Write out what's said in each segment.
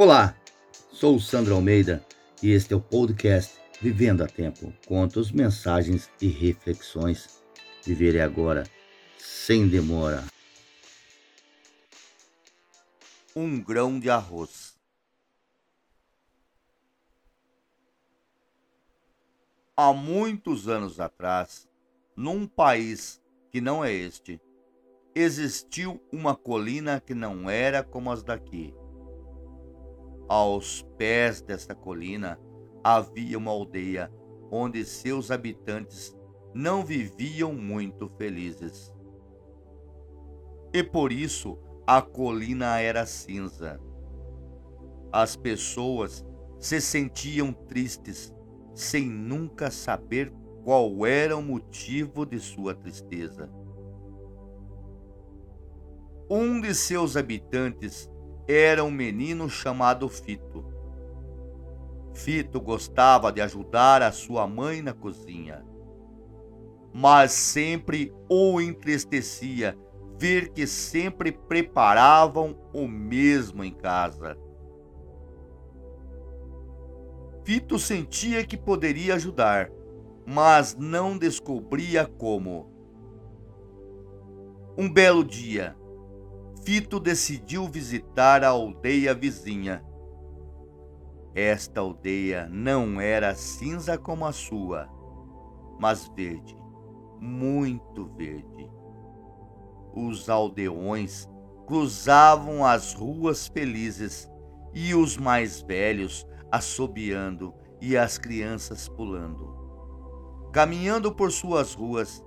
Olá, sou Sandro Almeida e este é o podcast Vivendo a Tempo. Contos, mensagens e reflexões. Viverei agora, sem demora. Um grão de arroz. Há muitos anos atrás, num país que não é este, existiu uma colina que não era como as daqui aos pés desta colina havia uma aldeia onde seus habitantes não viviam muito felizes. E por isso a colina era cinza. As pessoas se sentiam tristes, sem nunca saber qual era o motivo de sua tristeza. Um de seus habitantes era um menino chamado Fito. Fito gostava de ajudar a sua mãe na cozinha, mas sempre o entristecia ver que sempre preparavam o mesmo em casa. Fito sentia que poderia ajudar, mas não descobria como. Um belo dia, Fito decidiu visitar a aldeia vizinha. Esta aldeia não era cinza como a sua, mas verde, muito verde. Os aldeões cruzavam as ruas felizes e os mais velhos assobiando e as crianças pulando. Caminhando por suas ruas,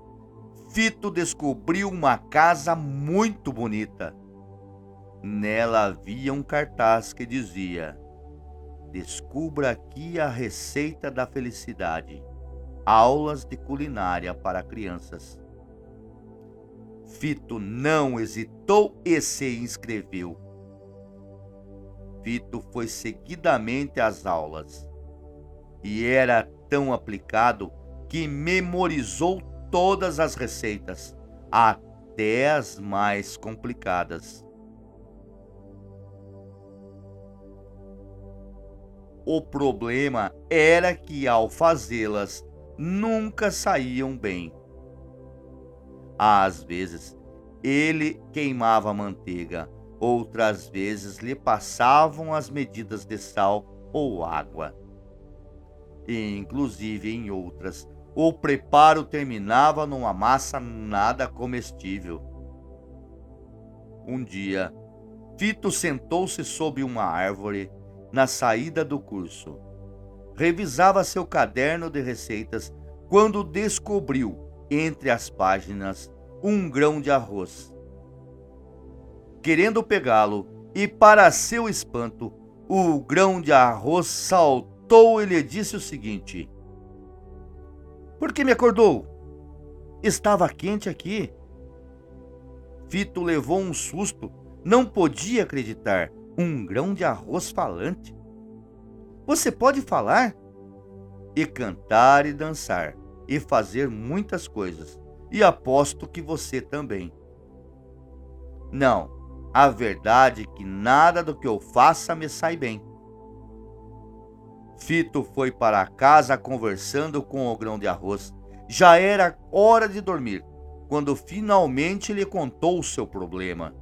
Fito descobriu uma casa muito bonita Nela havia um cartaz que dizia: Descubra aqui a receita da felicidade. Aulas de culinária para crianças. Fito não hesitou e se inscreveu. Fito foi seguidamente às aulas e era tão aplicado que memorizou todas as receitas, até as mais complicadas. O problema era que ao fazê-las nunca saíam bem. Às vezes ele queimava a manteiga, outras vezes lhe passavam as medidas de sal ou água. E, inclusive em outras, o preparo terminava numa massa nada comestível. Um dia, Fito sentou-se sob uma árvore na saída do curso. Revisava seu caderno de receitas quando descobriu, entre as páginas, um grão de arroz. Querendo pegá-lo, e para seu espanto, o grão de arroz saltou e lhe disse o seguinte: Por que me acordou? Estava quente aqui. Fito levou um susto, não podia acreditar um grão de arroz falante. Você pode falar e cantar e dançar e fazer muitas coisas, e aposto que você também. Não, a verdade é que nada do que eu faça me sai bem. Fito foi para casa conversando com o grão de arroz. Já era hora de dormir, quando finalmente lhe contou o seu problema.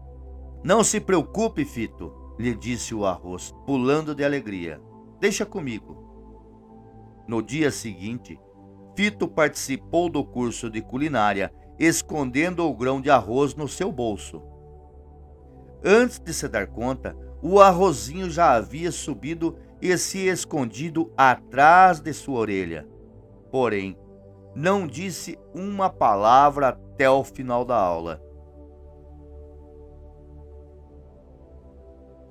Não se preocupe, Fito, lhe disse o arroz, pulando de alegria. Deixa comigo. No dia seguinte, Fito participou do curso de culinária, escondendo o grão de arroz no seu bolso. Antes de se dar conta, o arrozinho já havia subido e se escondido atrás de sua orelha. Porém, não disse uma palavra até o final da aula.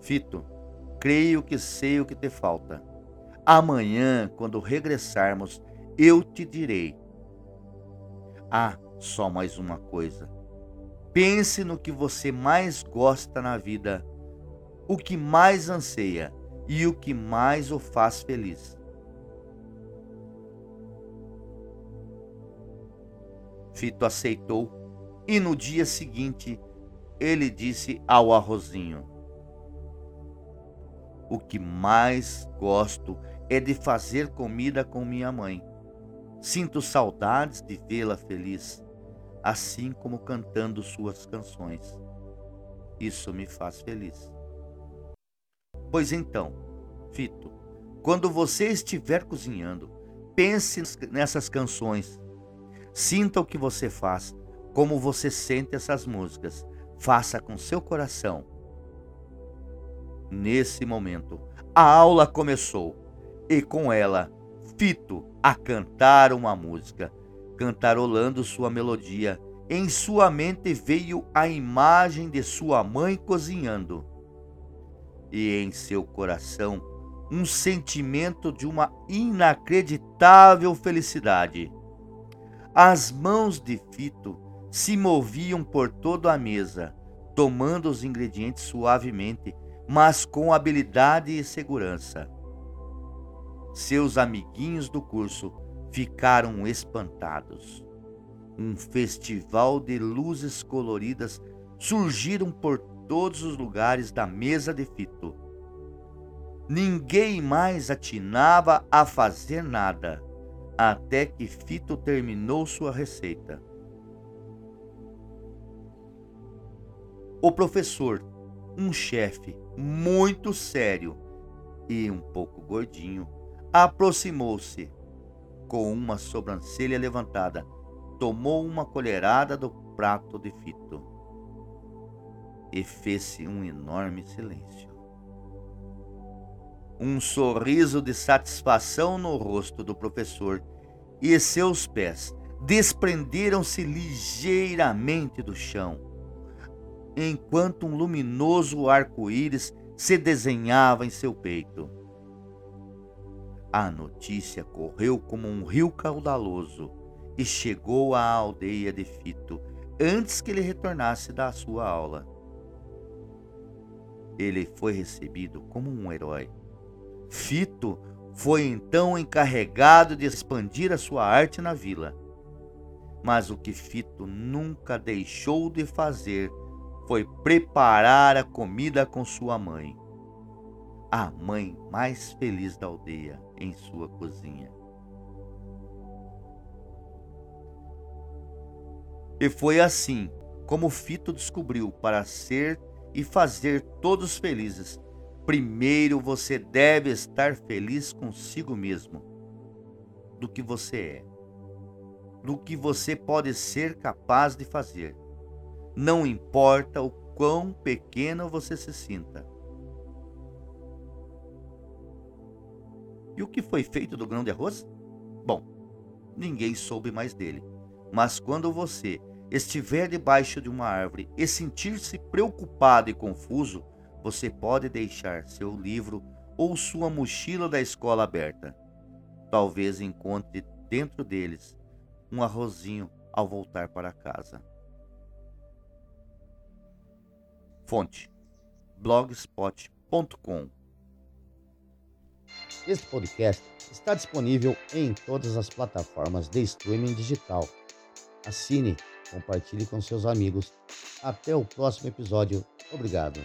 Fito, creio que sei o que te falta. Amanhã, quando regressarmos, eu te direi. Ah, só mais uma coisa. Pense no que você mais gosta na vida, o que mais anseia e o que mais o faz feliz. Fito aceitou e no dia seguinte ele disse ao arrozinho: O que mais gosto é de fazer comida com minha mãe. Sinto saudades de vê-la feliz, assim como cantando suas canções. Isso me faz feliz. Pois então, Fito, quando você estiver cozinhando, pense nessas canções. Sinta o que você faz, como você sente essas músicas. Faça com seu coração. Nesse momento, a aula começou e com ela, Fito a cantar uma música, cantarolando sua melodia. Em sua mente veio a imagem de sua mãe cozinhando. E em seu coração, um sentimento de uma inacreditável felicidade. As mãos de Fito se moviam por toda a mesa, tomando os ingredientes suavemente, mas com habilidade e segurança. Seus amiguinhos do curso ficaram espantados. Um festival de luzes coloridas surgiram por todos os lugares da mesa de Fito Ninguém mais atinava a fazer nada, até que Fito terminou sua receita. O professor, um chefe muito sério e um pouco gordinho, aproximou-se. Com uma sobrancelha levantada, tomou uma colherada do prato de Fito e fez-se um enorme silêncio um sorriso de satisfação no rosto do professor e seus pés desprenderam-se ligeiramente do chão, enquanto um luminoso arco-íris se desenhava em seu peito. A notícia correu como um rio caudaloso e chegou à aldeia de Fito antes que ele retornasse da sua aula. Ele foi recebido como um herói Fito foi então encarregado de expandir a sua arte na vila. Mas o que Fito nunca deixou de fazer foi preparar a comida com sua mãe, a mãe mais feliz da aldeia em sua cozinha. E foi assim como Fito descobriu para ser e fazer todos felizes primeiro você deve estar feliz consigo mesmo, do que você é, do que você pode ser capaz de fazer. Não importa o quão pequeno você se sinta. E o que foi feito do grão de arroz? Bom, ninguém soube mais dele. Mas quando você estiver debaixo de uma árvore e sentir-se preocupado e confuso, você pode deixar seu livro ou sua mochila da escola aberta. Talvez encontre dentro deles um arrozinho ao voltar para casa. Fonte: blogspot.com. Este podcast está disponível em todas as plataformas de streaming digital. Assine, compartilhe com seus amigos. Até o próximo episódio. Obrigado.